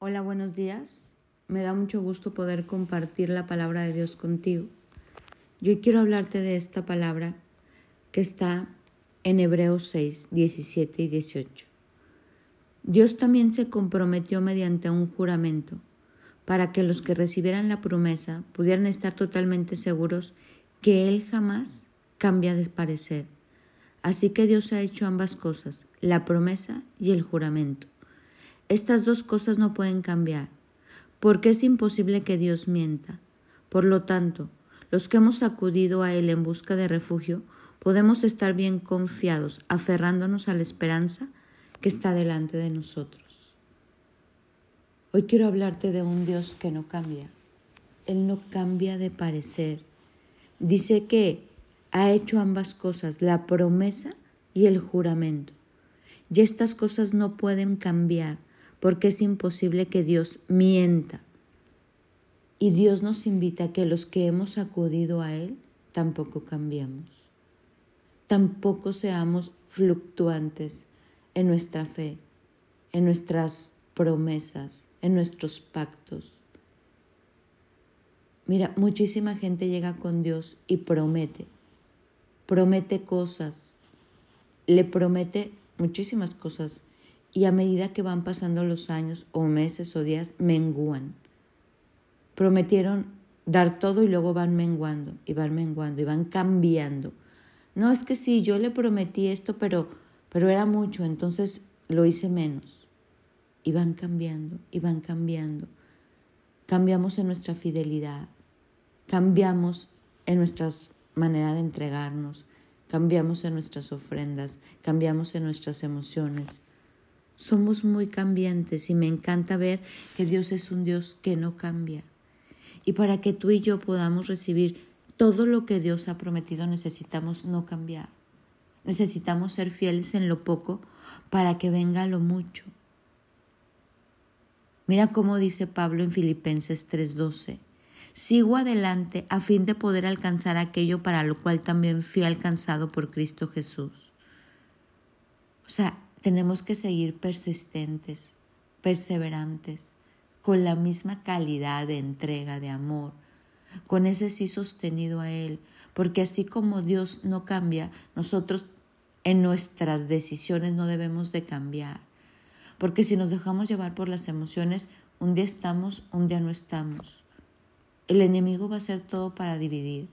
Hola, buenos días. Me da mucho gusto poder compartir la palabra de Dios contigo. Yo quiero hablarte de esta palabra que está en Hebreos 6, 17 y 18. Dios también se comprometió mediante un juramento para que los que recibieran la promesa pudieran estar totalmente seguros que Él jamás cambia de parecer. Así que Dios ha hecho ambas cosas, la promesa y el juramento. Estas dos cosas no pueden cambiar, porque es imposible que Dios mienta. Por lo tanto, los que hemos acudido a Él en busca de refugio, podemos estar bien confiados, aferrándonos a la esperanza que está delante de nosotros. Hoy quiero hablarte de un Dios que no cambia. Él no cambia de parecer. Dice que ha hecho ambas cosas, la promesa y el juramento. Y estas cosas no pueden cambiar porque es imposible que Dios mienta. Y Dios nos invita a que los que hemos acudido a Él tampoco cambiemos. Tampoco seamos fluctuantes en nuestra fe, en nuestras promesas, en nuestros pactos. Mira, muchísima gente llega con Dios y promete, promete cosas, le promete muchísimas cosas y a medida que van pasando los años o meses o días, menguan. Prometieron dar todo y luego van menguando y van menguando y van cambiando. No es que sí, yo le prometí esto, pero, pero era mucho, entonces lo hice menos. Y van cambiando y van cambiando. Cambiamos en nuestra fidelidad, cambiamos en nuestra manera de entregarnos, cambiamos en nuestras ofrendas, cambiamos en nuestras emociones somos muy cambiantes y me encanta ver que Dios es un Dios que no cambia. Y para que tú y yo podamos recibir todo lo que Dios ha prometido necesitamos no cambiar. Necesitamos ser fieles en lo poco para que venga lo mucho. Mira cómo dice Pablo en Filipenses 3:12. Sigo adelante a fin de poder alcanzar aquello para lo cual también fui alcanzado por Cristo Jesús. O sea, tenemos que seguir persistentes, perseverantes, con la misma calidad de entrega, de amor, con ese sí sostenido a Él, porque así como Dios no cambia, nosotros en nuestras decisiones no debemos de cambiar, porque si nos dejamos llevar por las emociones, un día estamos, un día no estamos. El enemigo va a hacer todo para dividir,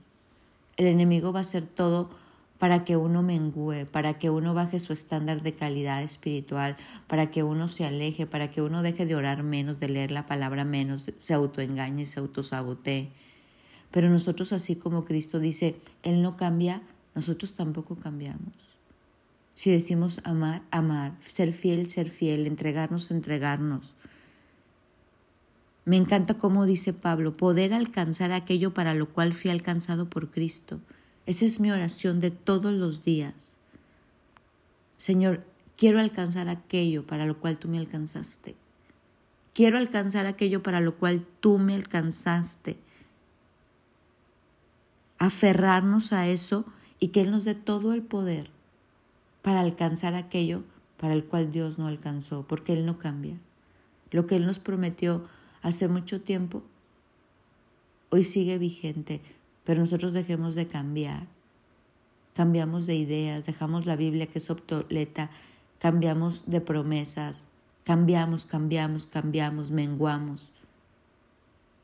el enemigo va a hacer todo para que uno mengüe, para que uno baje su estándar de calidad espiritual, para que uno se aleje, para que uno deje de orar menos, de leer la palabra menos, se autoengañe, se autosabotee. Pero nosotros, así como Cristo dice, Él no cambia, nosotros tampoco cambiamos. Si decimos amar, amar, ser fiel, ser fiel, entregarnos, entregarnos. Me encanta cómo dice Pablo, poder alcanzar aquello para lo cual fui alcanzado por Cristo. Esa es mi oración de todos los días. Señor, quiero alcanzar aquello para lo cual tú me alcanzaste. Quiero alcanzar aquello para lo cual tú me alcanzaste. Aferrarnos a eso y que Él nos dé todo el poder para alcanzar aquello para el cual Dios no alcanzó, porque Él no cambia. Lo que Él nos prometió hace mucho tiempo, hoy sigue vigente pero nosotros dejemos de cambiar. Cambiamos de ideas, dejamos la Biblia que es obsoleta, cambiamos de promesas, cambiamos, cambiamos, cambiamos, menguamos.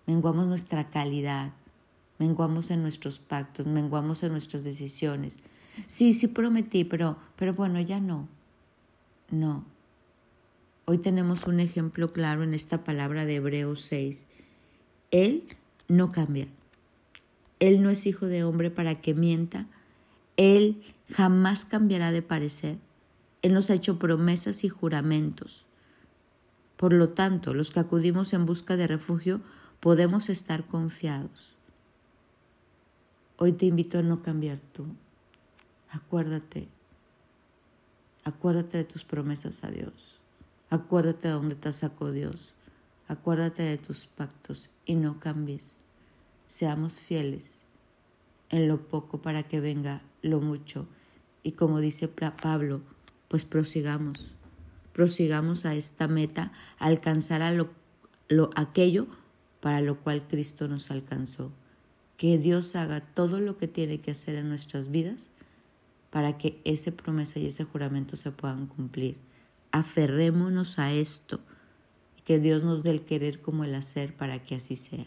Menguamos nuestra calidad, menguamos en nuestros pactos, menguamos en nuestras decisiones. Sí, sí prometí, pero, pero bueno, ya no. No. Hoy tenemos un ejemplo claro en esta palabra de Hebreos 6. Él no cambia. Él no es hijo de hombre para que mienta. Él jamás cambiará de parecer. Él nos ha hecho promesas y juramentos. Por lo tanto, los que acudimos en busca de refugio podemos estar confiados. Hoy te invito a no cambiar tú. Acuérdate. Acuérdate de tus promesas a Dios. Acuérdate de dónde te sacó Dios. Acuérdate de tus pactos y no cambies seamos fieles en lo poco para que venga lo mucho. Y como dice Pablo, pues prosigamos, prosigamos a esta meta, alcanzar a lo lo, aquello para lo cual Cristo nos alcanzó. Que Dios haga todo lo que tiene que hacer en nuestras vidas para que esa promesa y ese juramento se puedan cumplir. Aferrémonos a esto que Dios nos dé el querer como el hacer para que así sea.